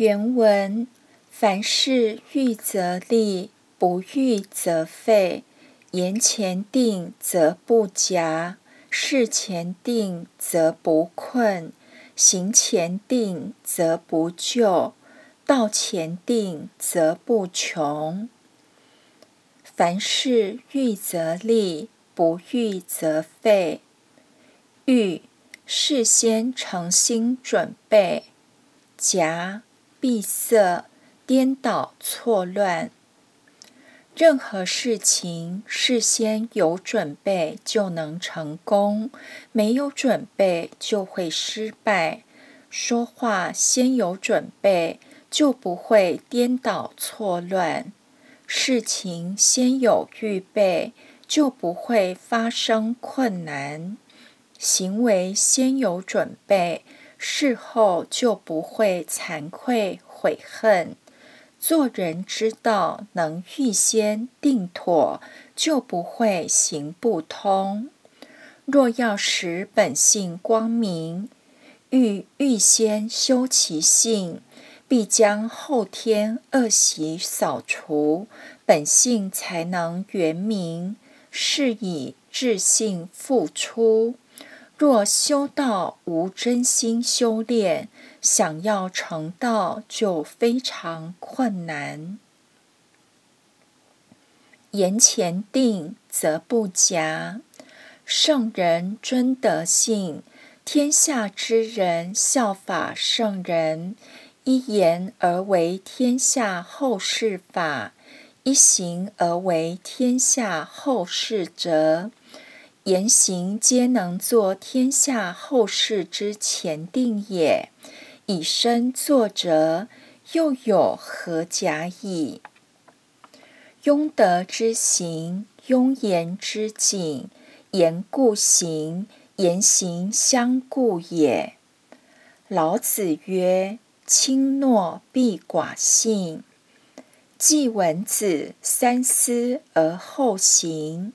原文：凡事预则立，不预则废。言前定则不假，事前定则不困，行前定则不就，道前定则不穷。凡事预则立，不预则废。预，事先诚心准备；夹。闭塞、颠倒、错乱。任何事情事先有准备就能成功，没有准备就会失败。说话先有准备，就不会颠倒错乱；事情先有预备，就不会发生困难；行为先有准备。事后就不会惭愧悔恨。做人之道，能预先定妥，就不会行不通。若要使本性光明，欲预先修其性，必将后天恶习扫除，本性才能圆明。是以智性复出。若修道无真心修炼，想要成道就非常困难。言前定则不假，圣人尊德性，天下之人效法圣人，一言而为天下后世法，一行而为天下后世则。言行皆能作天下后世之前定也，以身作则，又有何假矣？庸德之行，庸言之谨，言故行，言行相顾也。老子曰：“轻诺必寡信。”季文子三思而后行。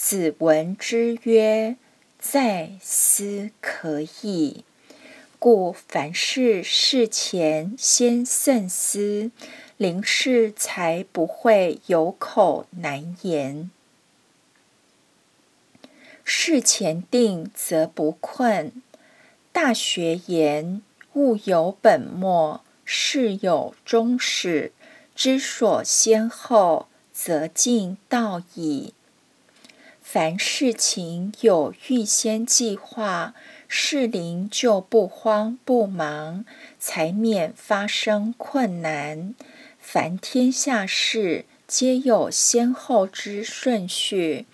子闻之曰：“在思可矣。故凡事事前先慎思，临事才不会有口难言。事前定则不困。大学言：物有本末，事有终始。知所先后，则近道矣。”凡事情有预先计划，事灵就不慌不忙，才免发生困难。凡天下事，皆有先后之顺序。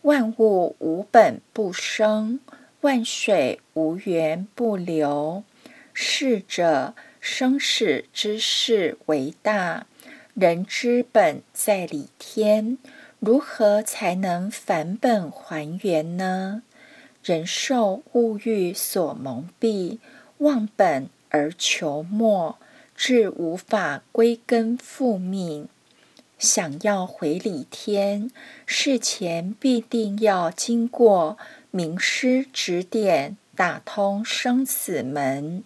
万物无本不生，万水无源不流。逝者，生死之事为大，人之本在理天。如何才能返本还原呢？人受物欲所蒙蔽，忘本而求末，至无法归根复命。想要回理天，事前必定要经过名师指点，打通生死门，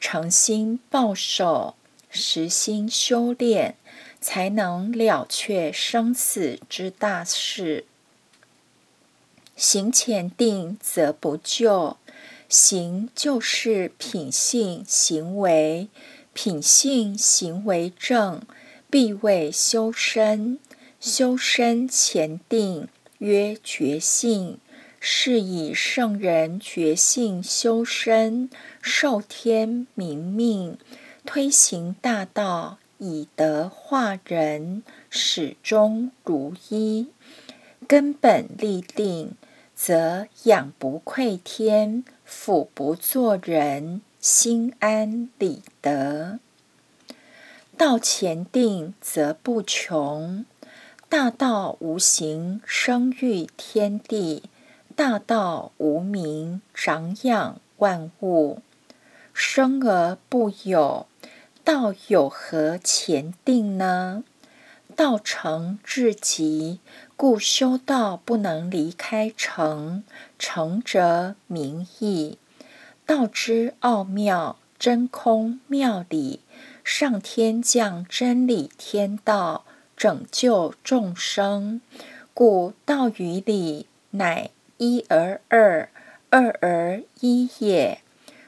诚心报守，实心修炼。才能了却生死之大事。行前定则不就，行就是品性行为，品性行为正，必为修身。修身前定，曰觉性。是以圣人觉性修身，受天明命，推行大道。以德化人，始终如一，根本立定，则养不愧天，俯不作人，心安理得。道前定则不穷，大道无形，生育天地；大道无名，长养万物。生而不有。道有何前定呢？道成至极，故修道不能离开诚。诚则明义。道之奥妙，真空妙理，上天降真理天道，拯救众生。故道于理，乃一而二，二而一也。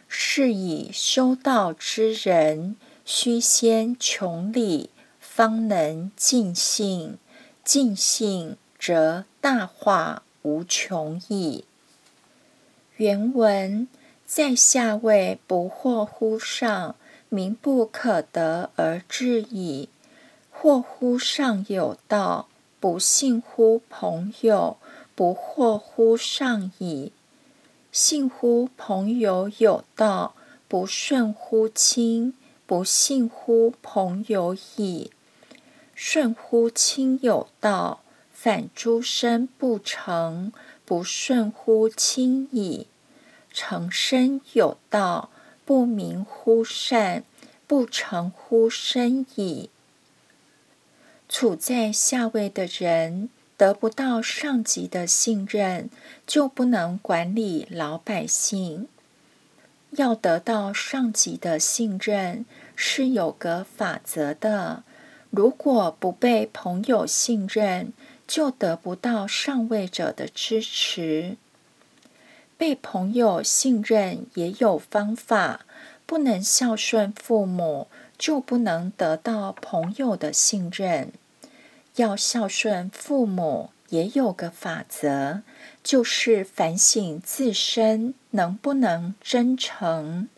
是以修道之人，须先穷理，方能尽性。尽性，则大化无穷矣。原文在下位不惑乎上，名不可得而知矣。惑乎上有道，不信乎朋友，不惑乎上矣。信乎朋友有道，不顺乎亲，不信乎朋友矣。顺乎亲有道，反诸身不成，不顺乎亲矣。成身有道，不明乎善，不成乎身矣。处在下位的人。得不到上级的信任，就不能管理老百姓。要得到上级的信任，是有个法则的。如果不被朋友信任，就得不到上位者的支持。被朋友信任也有方法，不能孝顺父母，就不能得到朋友的信任。要孝顺父母，也有个法则，就是反省自身能不能真诚。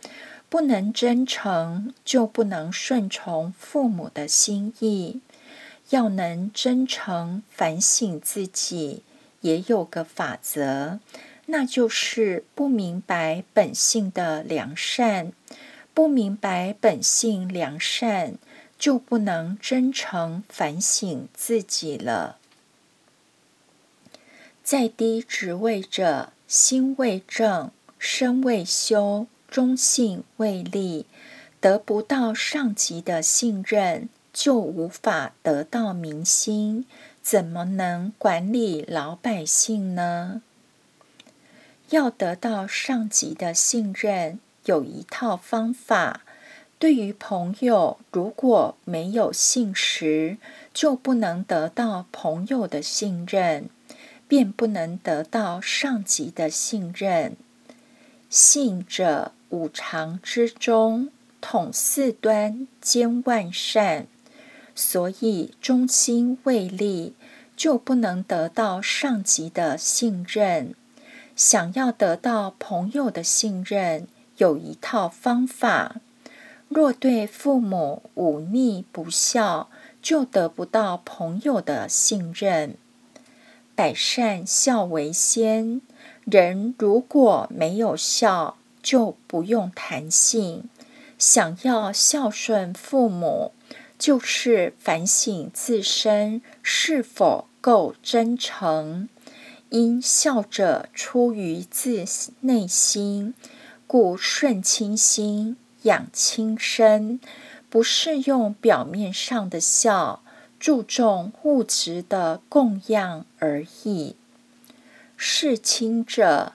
不能真诚，就不能顺从父母的心意。要能真诚反省自己，也有个法则，那就是不明白本性的良善。不明白本性良善。就不能真诚反省自己了。在低职位者，心未正，身未修，忠信未立，得不到上级的信任，就无法得到民心，怎么能管理老百姓呢？要得到上级的信任，有一套方法。对于朋友，如果没有信实，就不能得到朋友的信任，便不能得到上级的信任。信者，五常之中，统四端，兼万善。所以忠心未立，就不能得到上级的信任。想要得到朋友的信任，有一套方法。若对父母忤逆不孝，就得不到朋友的信任。百善孝为先，人如果没有孝，就不用谈性。想要孝顺父母，就是反省自身是否够真诚。因孝者出于自内心，故顺亲心。养亲身，不是用表面上的孝，注重物质的供养而已。事亲者，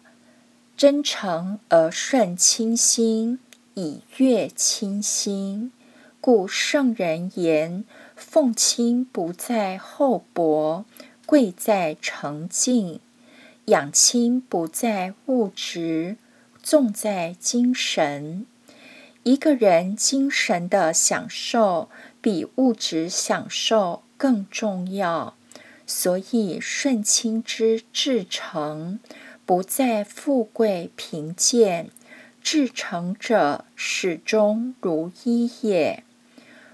真诚而顺亲心，以悦亲心。故圣人言：奉亲不在厚薄，贵在诚敬；养亲不在物质，重在精神。一个人精神的享受比物质享受更重要，所以顺亲之至诚，不在富贵贫贱，至诚者始终如一也。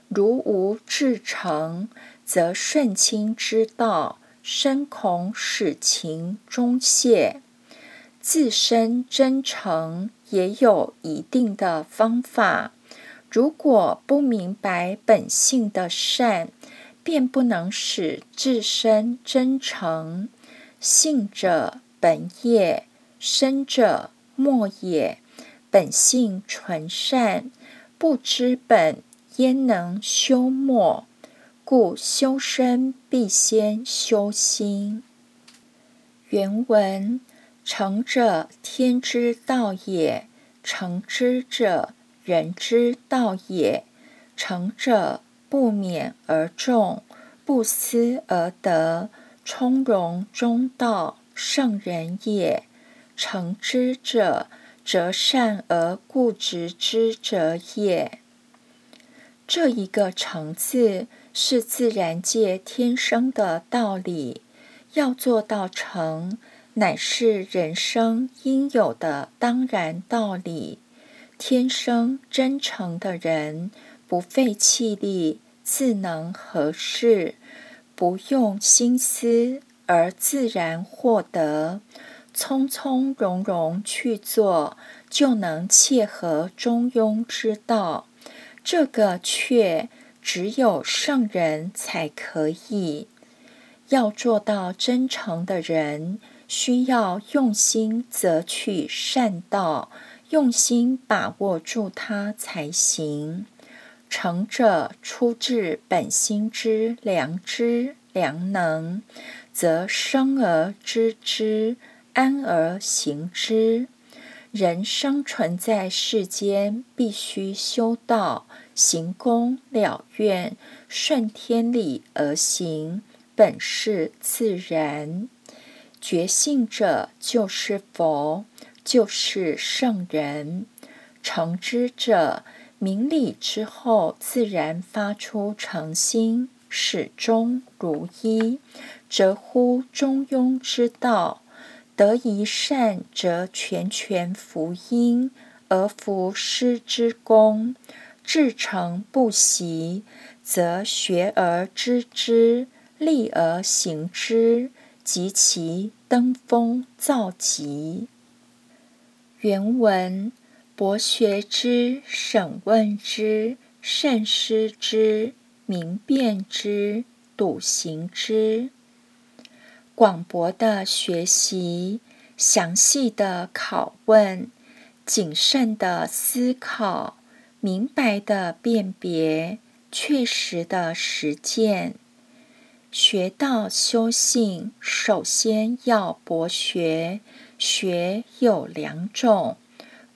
如无至诚，则顺亲之道，深恐使情终泄。自身真诚也有一定的方法。如果不明白本性的善，便不能使自身真诚。性者本也，身者末也。本性纯善，不知本，焉能修末？故修身必先修心。原文。诚者，天之道也；诚之者，人之道也。成者不勉而众，不思而得，从容中道，圣人也。诚之者，则善而固执之者也。这一个“诚”字，是自然界天生的道理。要做到诚，乃是人生应有的当然道理。天生真诚的人，不费气力，自能合适，不用心思而自然获得，从从容容去做，就能切合中庸之道。这个却只有圣人才可以。要做到真诚的人，需要用心择取善道，用心把握住它才行。诚者出自本心之良知良能，则生而知之，安而行之。人生存在世间，必须修道、行功、了愿，顺天理而行。本是自然，觉性者就是佛，就是圣人。诚之者，明理之后，自然发出诚心，始终如一，则乎中庸之道。得一善，则全权福音，而福师之功；至诚不习，则学而知之。立而行之，及其登峰造极。原文：博学之，审问之，慎思之，明辨之，笃行之。广博的学习，详细的拷问，谨慎的思考，明白的辨别，确实的实践。学道修性，首先要博学。学有两种：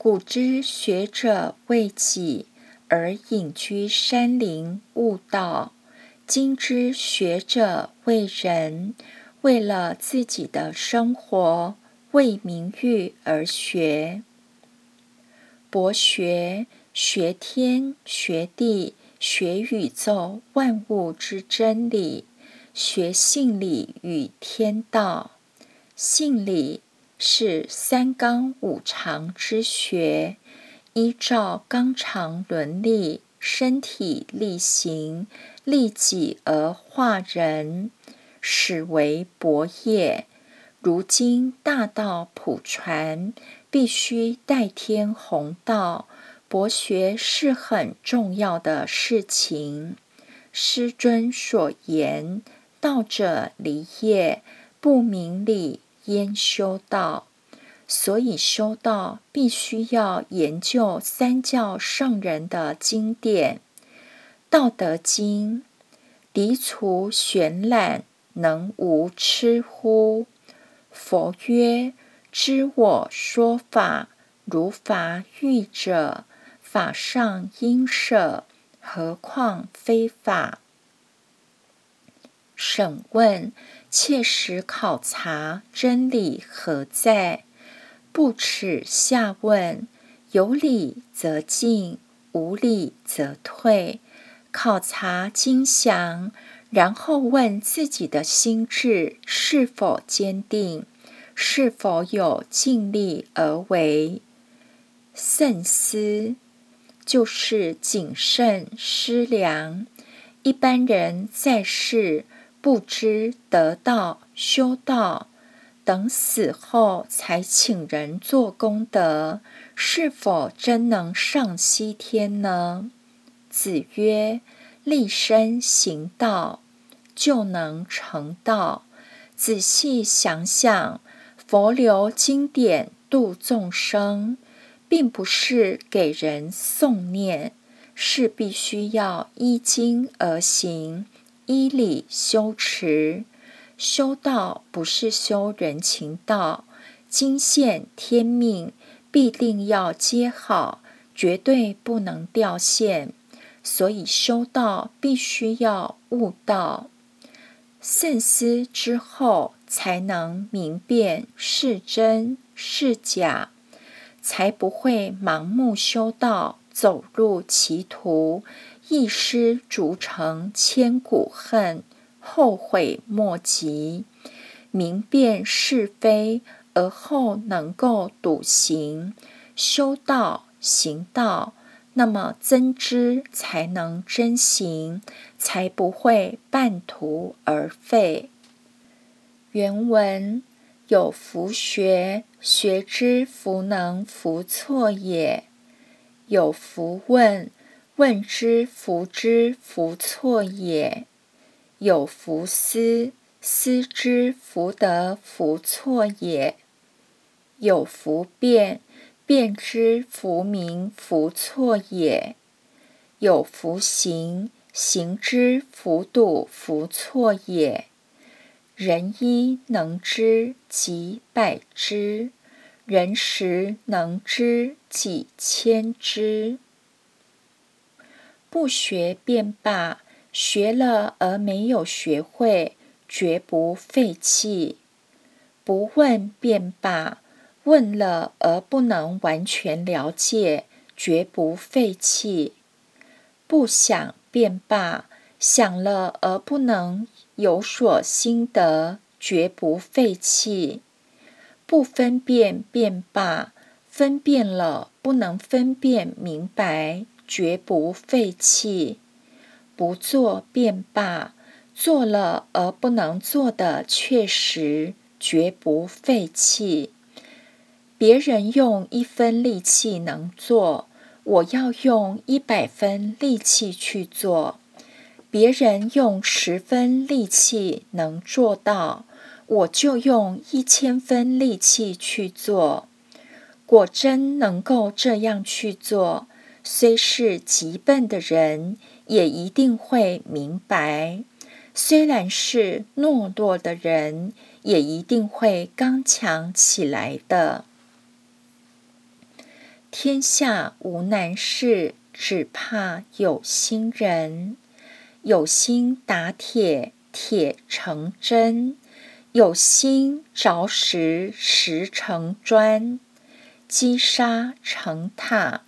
古之学者为己，而隐居山林悟道；今之学者为人，为了自己的生活、为名誉而学。博学，学天、学地、学宇宙万物之真理。学性理与天道，性理是三纲五常之学，依照纲常伦理，身体力行，利己而化人，始为博业。如今大道普传，必须代天弘道，博学是很重要的事情。师尊所言。道者离业，不明理焉修道？所以修道必须要研究三教圣人的经典，《道德经》：“涤除玄览，能无痴乎？”佛曰：“知我说法，如法喻者，法上应舍，何况非法？”审问，切实考察真理何在，不耻下问，有理则进，无理则退。考察精详，然后问自己的心智是否坚定，是否有尽力而为。慎思，就是谨慎思量。一般人在世。不知得道、修道，等死后才请人做功德，是否真能上西天呢？子曰：“立身行道，就能成道。”仔细想想，佛流经典度众生，并不是给人诵念，是必须要依经而行。依理修持，修道不是修人情道，经线天命必定要接好，绝对不能掉线。所以修道必须要悟道。慎思之后，才能明辨是真是假，才不会盲目修道，走入歧途，一失足成千古恨，后悔莫及。明辨是非，而后能够笃行，修道行道。那么真知才能真行，才不会半途而废。原文有福学，学之弗能弗错也；有福问，问之弗之弗错也；有福思，思之弗得弗错也；有福辩。辨之弗明弗错也，有弗行行之弗度弗错也。人一能知几百之，人十能知几千之。不学便罢，学了而没有学会，绝不废弃；不问便罢。问了而不能完全了解，绝不废弃；不想便罢，想了而不能有所心得，绝不废弃；不分辨便罢，分辨了不能分辨明白，绝不废弃；不做便罢，做了而不能做的确实，绝不废弃。别人用一分力气能做，我要用一百分力气去做；别人用十分力气能做到，我就用一千分力气去做。果真能够这样去做，虽是极笨的人，也一定会明白；虽然是懦弱的人，也一定会刚强起来的。天下无难事，只怕有心人。有心打铁，铁成针；有心凿石，石成砖。积沙成塔，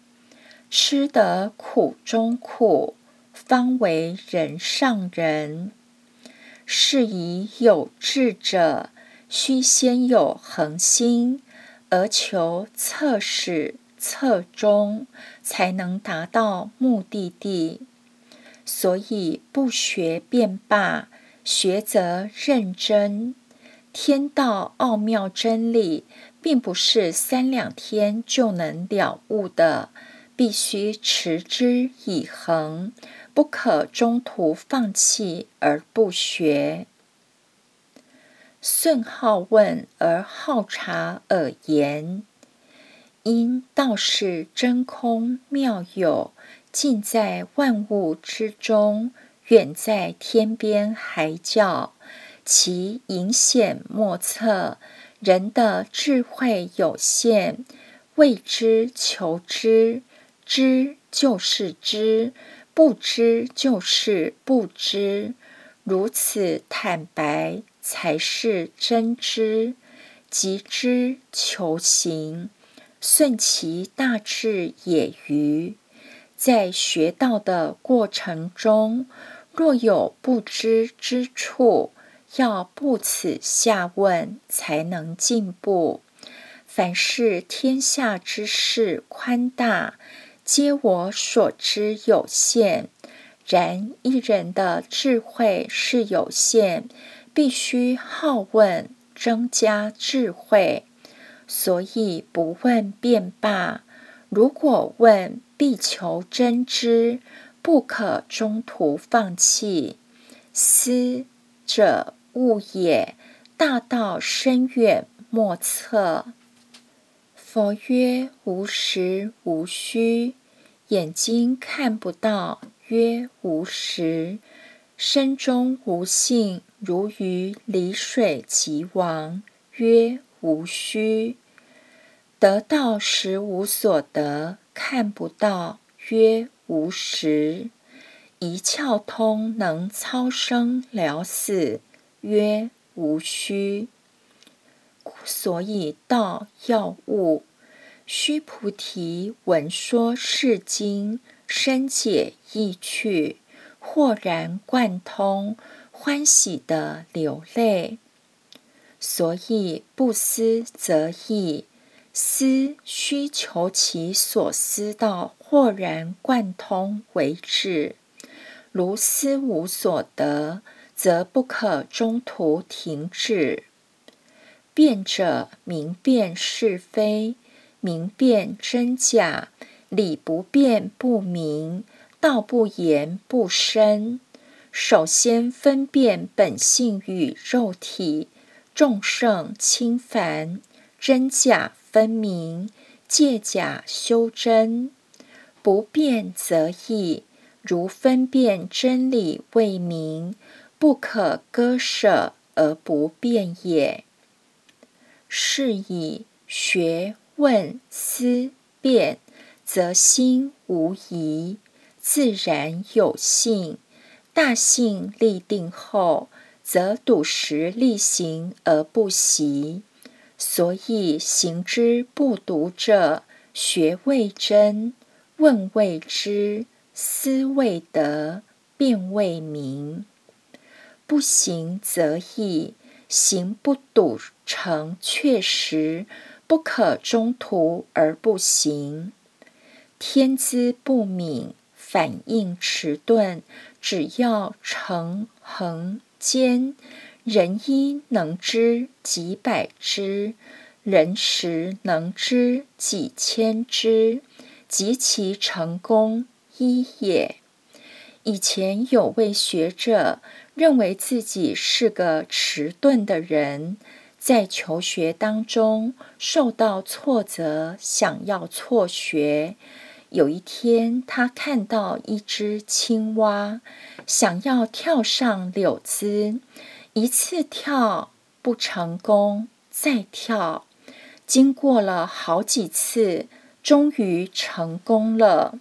吃得苦中苦，方为人上人。是以有志者，须先有恒心，而求测始。侧中才能达到目的地，所以不学便罢，学则认真。天道奥妙真理，并不是三两天就能了悟的，必须持之以恒，不可中途放弃而不学。顺好问而好察而言。因道是真空妙有，尽在万物之中，远在天边海角，其隐显莫测。人的智慧有限，未知求知，知就是知，不知就是不知。如此坦白，才是真知，即知求行。顺其大智也愚，在学道的过程中，若有不知之处，要不耻下问，才能进步。凡是天下之事宽大，皆我所知有限。然一人的智慧是有限，必须好问，增加智慧。所以不问便罢。如果问，必求真知，不可中途放弃。思者悟也，大道深远莫测。佛曰：无实无虚。眼睛看不到，曰无实；身中无性，如鱼离水即亡，曰。无虚，得道时无所得，看不到，曰无实；一窍通，能操生了死，曰无虚。所以道要悟。须菩提闻说是经，深解意趣，豁然贯通，欢喜的流泪。所以不思则已，思需求其所思到豁然贯通为止。如思无所得，则不可中途停止。辩者明辨是非，明辨真假，理不辩不明，道不言不深。首先分辨本性与肉体，众圣轻凡，真假分明，借假修真。不辩则易。如分辨真理未明，不可割舍而不辩也。是以学问思辨，则心无疑，自然有信。大信立定后，则笃实力行而不习。所以行之不笃者，学未真，问未知。思未得，辩未明。不行则易，行不笃成确实，不可中途而不行。天资不敏，反应迟钝，只要诚恒坚，人一能知几百之，人十能知几千之，及其成功。一也。以前有位学者认为自己是个迟钝的人，在求学当中受到挫折，想要辍学。有一天，他看到一只青蛙，想要跳上柳枝，一次跳不成功，再跳，经过了好几次，终于成功了。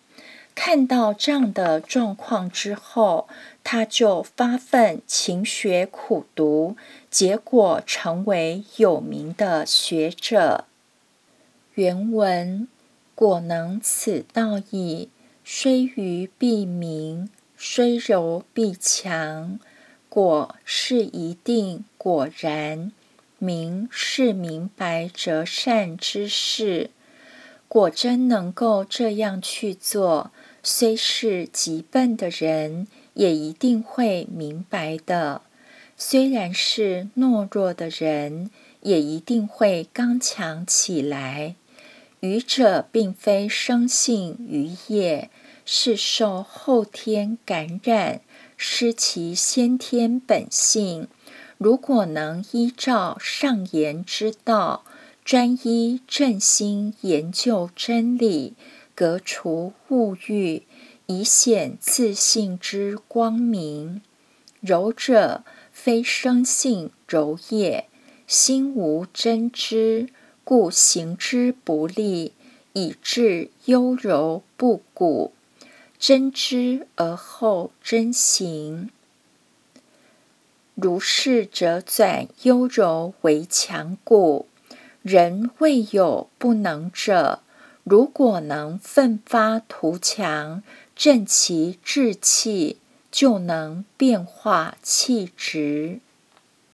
看到这样的状况之后，他就发奋勤学苦读，结果成为有名的学者。原文：果能此道矣，虽愚必明，虽柔必强。果是一定果然，明是明白折善之事。果真能够这样去做。虽是极笨的人，也一定会明白的；虽然是懦弱的人，也一定会刚强起来。愚者并非生性愚也，是受后天感染，失其先天本性。如果能依照上言之道，专一正心研究真理。革除物欲，以显自信之光明。柔者非生性柔也，心无真知，故行之不利，以致优柔不古。真知而后真行，如是者转优柔为强故。人未有不能者。如果能奋发图强，振其志气，就能变化气质。